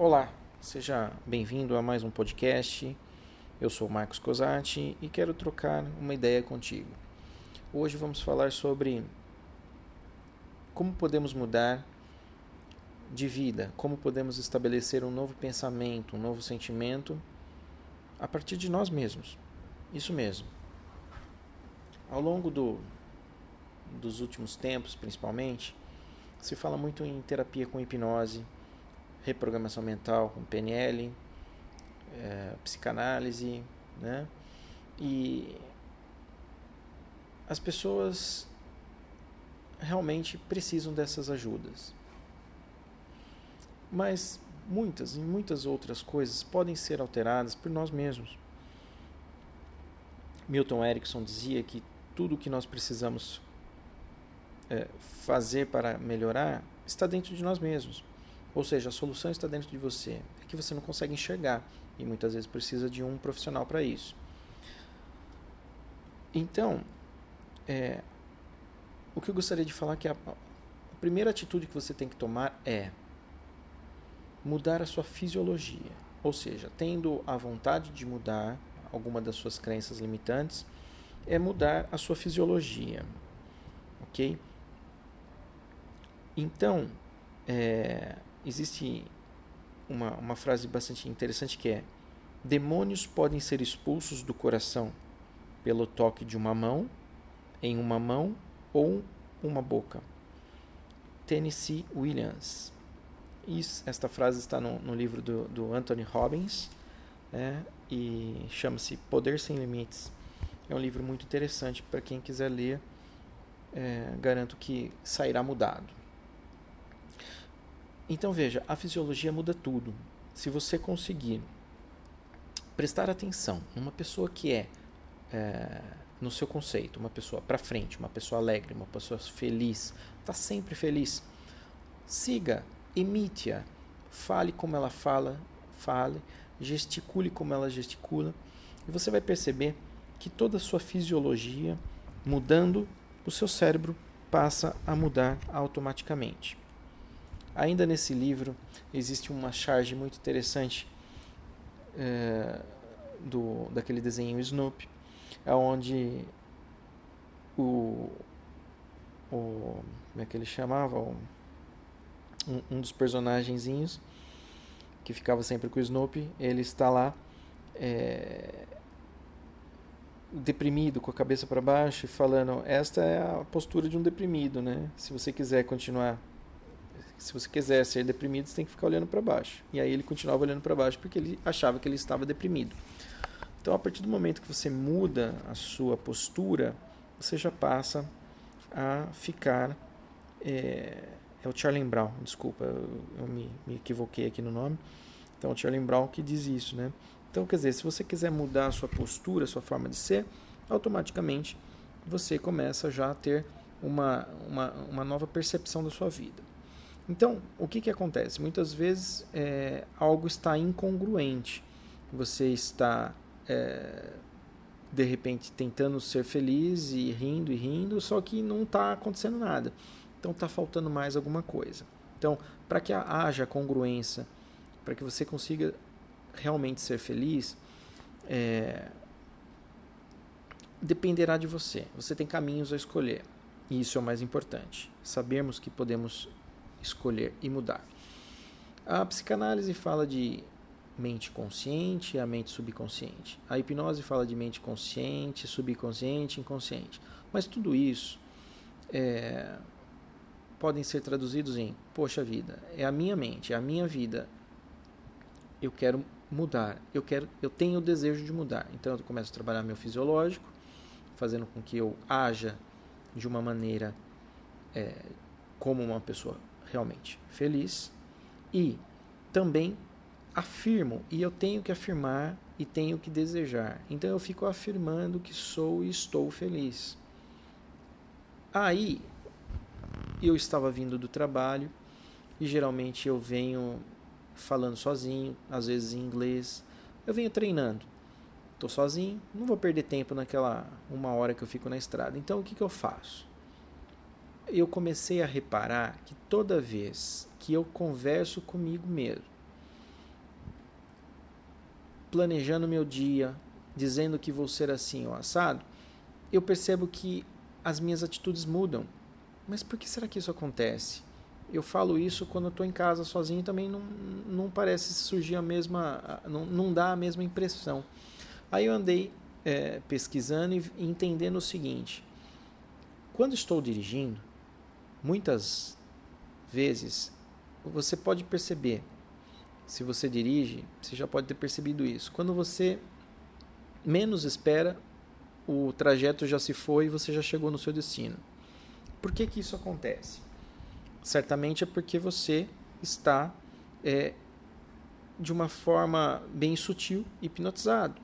Olá, seja bem-vindo a mais um podcast. Eu sou Marcos Cosati e quero trocar uma ideia contigo. Hoje vamos falar sobre como podemos mudar de vida, como podemos estabelecer um novo pensamento, um novo sentimento a partir de nós mesmos. Isso mesmo. Ao longo do, dos últimos tempos, principalmente, se fala muito em terapia com hipnose, reprogramação mental com PNL, é, psicanálise, né? E as pessoas realmente precisam dessas ajudas. Mas muitas e muitas outras coisas podem ser alteradas por nós mesmos. Milton Erickson dizia que tudo o que nós precisamos é, fazer para melhorar está dentro de nós mesmos. Ou seja, a solução está dentro de você. É que você não consegue enxergar e muitas vezes precisa de um profissional para isso. Então, é, o que eu gostaria de falar é que a, a primeira atitude que você tem que tomar é mudar a sua fisiologia. Ou seja, tendo a vontade de mudar alguma das suas crenças limitantes, é mudar a sua fisiologia. Ok? Então, é, existe uma, uma frase bastante interessante que é: Demônios podem ser expulsos do coração pelo toque de uma mão, em uma mão ou uma boca. Tennessee Williams. Isso, esta frase está no, no livro do, do Anthony Robbins é, e chama-se Poder Sem Limites. É um livro muito interessante para quem quiser ler. É, garanto que sairá mudado. Então veja, a fisiologia muda tudo. Se você conseguir prestar atenção numa pessoa que é, é no seu conceito, uma pessoa para frente, uma pessoa alegre, uma pessoa feliz, está sempre feliz, siga, imite-a, fale como ela fala, fale, gesticule como ela gesticula, e você vai perceber que toda a sua fisiologia mudando, o seu cérebro passa a mudar automaticamente. Ainda nesse livro existe uma charge muito interessante é, do, daquele desenho Snoopy, onde o, o como é que ele chamava um, um dos personagenzinhos que ficava sempre com o Snoopy, ele está lá é, deprimido, com a cabeça para baixo, falando: esta é a postura de um deprimido, né? Se você quiser continuar se você quiser ser deprimido, você tem que ficar olhando para baixo. E aí ele continuava olhando para baixo porque ele achava que ele estava deprimido. Então, a partir do momento que você muda a sua postura, você já passa a ficar. É, é o Charlie Brown, desculpa, eu, eu me, me, equivoquei aqui no nome. Então, o Charlie Brown que diz isso, né? Então, quer dizer, se você quiser mudar a sua postura, a sua forma de ser, automaticamente você começa já a ter uma, uma, uma nova percepção da sua vida. Então, o que, que acontece? Muitas vezes é, algo está incongruente. Você está, é, de repente, tentando ser feliz e rindo e rindo, só que não está acontecendo nada. Então, está faltando mais alguma coisa. Então, para que haja congruência, para que você consiga realmente ser feliz, é, dependerá de você. Você tem caminhos a escolher. E isso é o mais importante. Sabermos que podemos escolher e mudar. A psicanálise fala de mente consciente e a mente subconsciente. A hipnose fala de mente consciente, subconsciente, inconsciente. Mas tudo isso é, podem ser traduzidos em: poxa vida, é a minha mente, é a minha vida. Eu quero mudar, eu quero, eu tenho o desejo de mudar. Então eu começo a trabalhar meu fisiológico, fazendo com que eu haja de uma maneira é, como uma pessoa realmente feliz e também afirmo e eu tenho que afirmar e tenho que desejar. Então eu fico afirmando que sou e estou feliz. Aí eu estava vindo do trabalho e geralmente eu venho falando sozinho, às vezes em inglês. Eu venho treinando. Estou sozinho, não vou perder tempo naquela uma hora que eu fico na estrada. Então o que, que eu faço? Eu comecei a reparar que toda vez que eu converso comigo mesmo, planejando meu dia, dizendo que vou ser assim ou assado, eu percebo que as minhas atitudes mudam. Mas por que será que isso acontece? Eu falo isso quando estou em casa sozinho também não, não parece surgir a mesma. Não, não dá a mesma impressão. Aí eu andei é, pesquisando e entendendo o seguinte: quando estou dirigindo, muitas vezes você pode perceber, se você dirige, você já pode ter percebido isso. Quando você menos espera, o trajeto já se foi e você já chegou no seu destino. Por que, que isso acontece? Certamente é porque você está é, de uma forma bem sutil hipnotizado.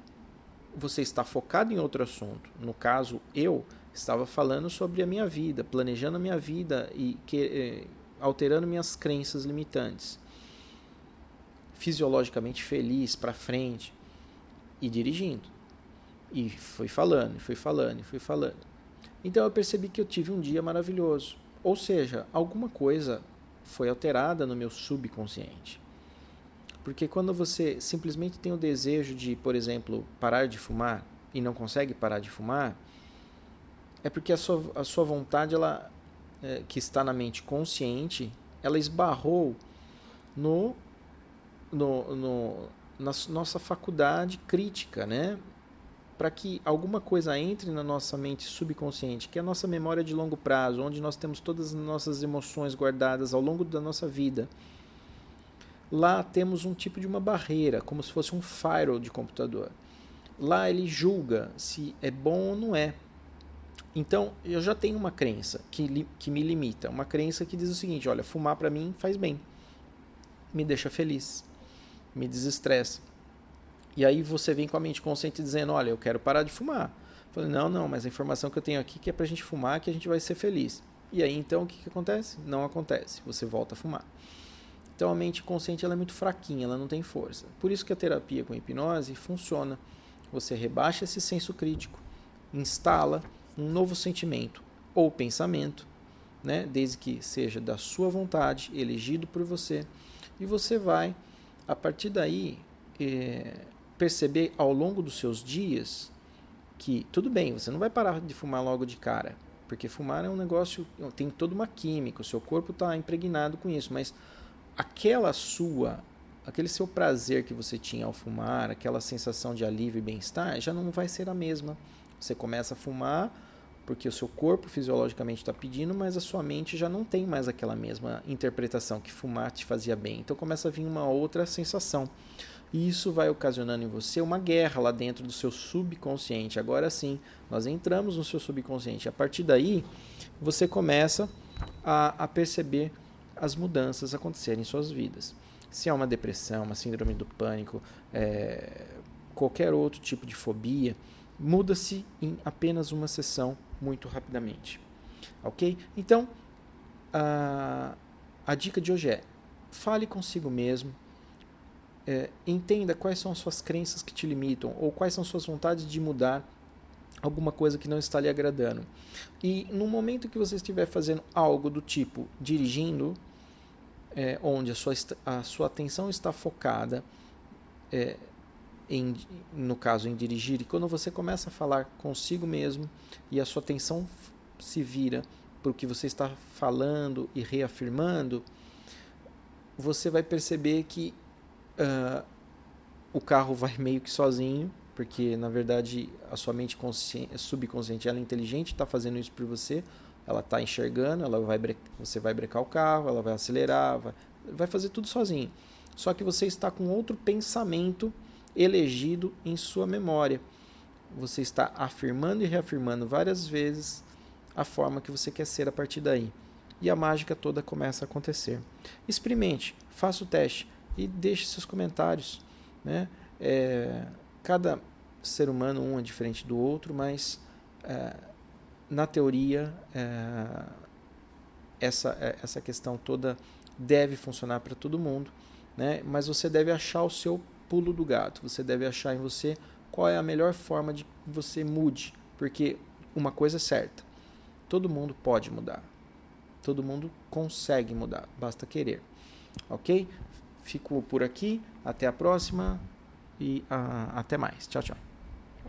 Você está focado em outro assunto. No caso, eu estava falando sobre a minha vida, planejando a minha vida e que, é, alterando minhas crenças limitantes. Fisiologicamente feliz, para frente e dirigindo. E fui falando, fui falando, fui falando. Então eu percebi que eu tive um dia maravilhoso. Ou seja, alguma coisa foi alterada no meu subconsciente. Porque quando você simplesmente tem o desejo de, por exemplo, parar de fumar e não consegue parar de fumar, é porque a sua, a sua vontade, ela, é, que está na mente consciente, ela esbarrou no, no, no, na nossa faculdade crítica, né? para que alguma coisa entre na nossa mente subconsciente, que é a nossa memória de longo prazo, onde nós temos todas as nossas emoções guardadas ao longo da nossa vida. Lá temos um tipo de uma barreira, como se fosse um firewall de computador. Lá ele julga se é bom ou não é. Então, eu já tenho uma crença que, que me limita, uma crença que diz o seguinte: olha, fumar para mim faz bem, me deixa feliz, me desestressa e aí você vem com a mente consciente dizendo, olha, eu quero parar de fumar. Eu falei, não, não, mas a informação que eu tenho aqui é que é para a gente fumar que a gente vai ser feliz. E aí então o que, que acontece? Não acontece, você volta a fumar. Então a mente consciente ela é muito fraquinha, ela não tem força. Por isso que a terapia com hipnose funciona. Você rebaixa esse senso crítico, instala um novo sentimento ou pensamento, né, desde que seja da sua vontade, elegido por você, e você vai, a partir daí, é, perceber ao longo dos seus dias que tudo bem, você não vai parar de fumar logo de cara, porque fumar é um negócio, tem toda uma química, o seu corpo está impregnado com isso, mas aquela sua, aquele seu prazer que você tinha ao fumar, aquela sensação de alívio e bem-estar, já não vai ser a mesma. Você começa a fumar porque o seu corpo fisiologicamente está pedindo, mas a sua mente já não tem mais aquela mesma interpretação que fumar te fazia bem. Então começa a vir uma outra sensação. E isso vai ocasionando em você uma guerra lá dentro do seu subconsciente. Agora sim, nós entramos no seu subconsciente. A partir daí, você começa a, a perceber as mudanças acontecerem em suas vidas. Se é uma depressão, uma síndrome do pânico, é, qualquer outro tipo de fobia, muda-se em apenas uma sessão muito rapidamente. Ok? Então, a, a dica de hoje é: fale consigo mesmo, é, entenda quais são as suas crenças que te limitam ou quais são suas vontades de mudar alguma coisa que não está lhe agradando. E no momento que você estiver fazendo algo do tipo dirigindo, é, onde a sua, a sua atenção está focada, é, em, no caso em dirigir, e quando você começa a falar consigo mesmo e a sua atenção se vira para o que você está falando e reafirmando, você vai perceber que uh, o carro vai meio que sozinho, porque na verdade a sua mente subconsciente ela é inteligente, está fazendo isso por você, ela está enxergando, ela vai você vai brecar o carro, ela vai acelerar, vai, vai fazer tudo sozinho. Só que você está com outro pensamento elegido em sua memória. Você está afirmando e reafirmando várias vezes a forma que você quer ser a partir daí. E a mágica toda começa a acontecer. Experimente, faça o teste e deixe seus comentários. Né? É, cada ser humano um é diferente do outro, mas é, na teoria é, essa, é, essa questão toda deve funcionar para todo mundo, né? mas você deve achar o seu pulo do gato, você deve achar em você qual é a melhor forma de que você mude, porque uma coisa é certa, todo mundo pode mudar, todo mundo consegue mudar, basta querer, ok? Fico por aqui. Até a próxima. e uh, até mais. Tchau, tchau.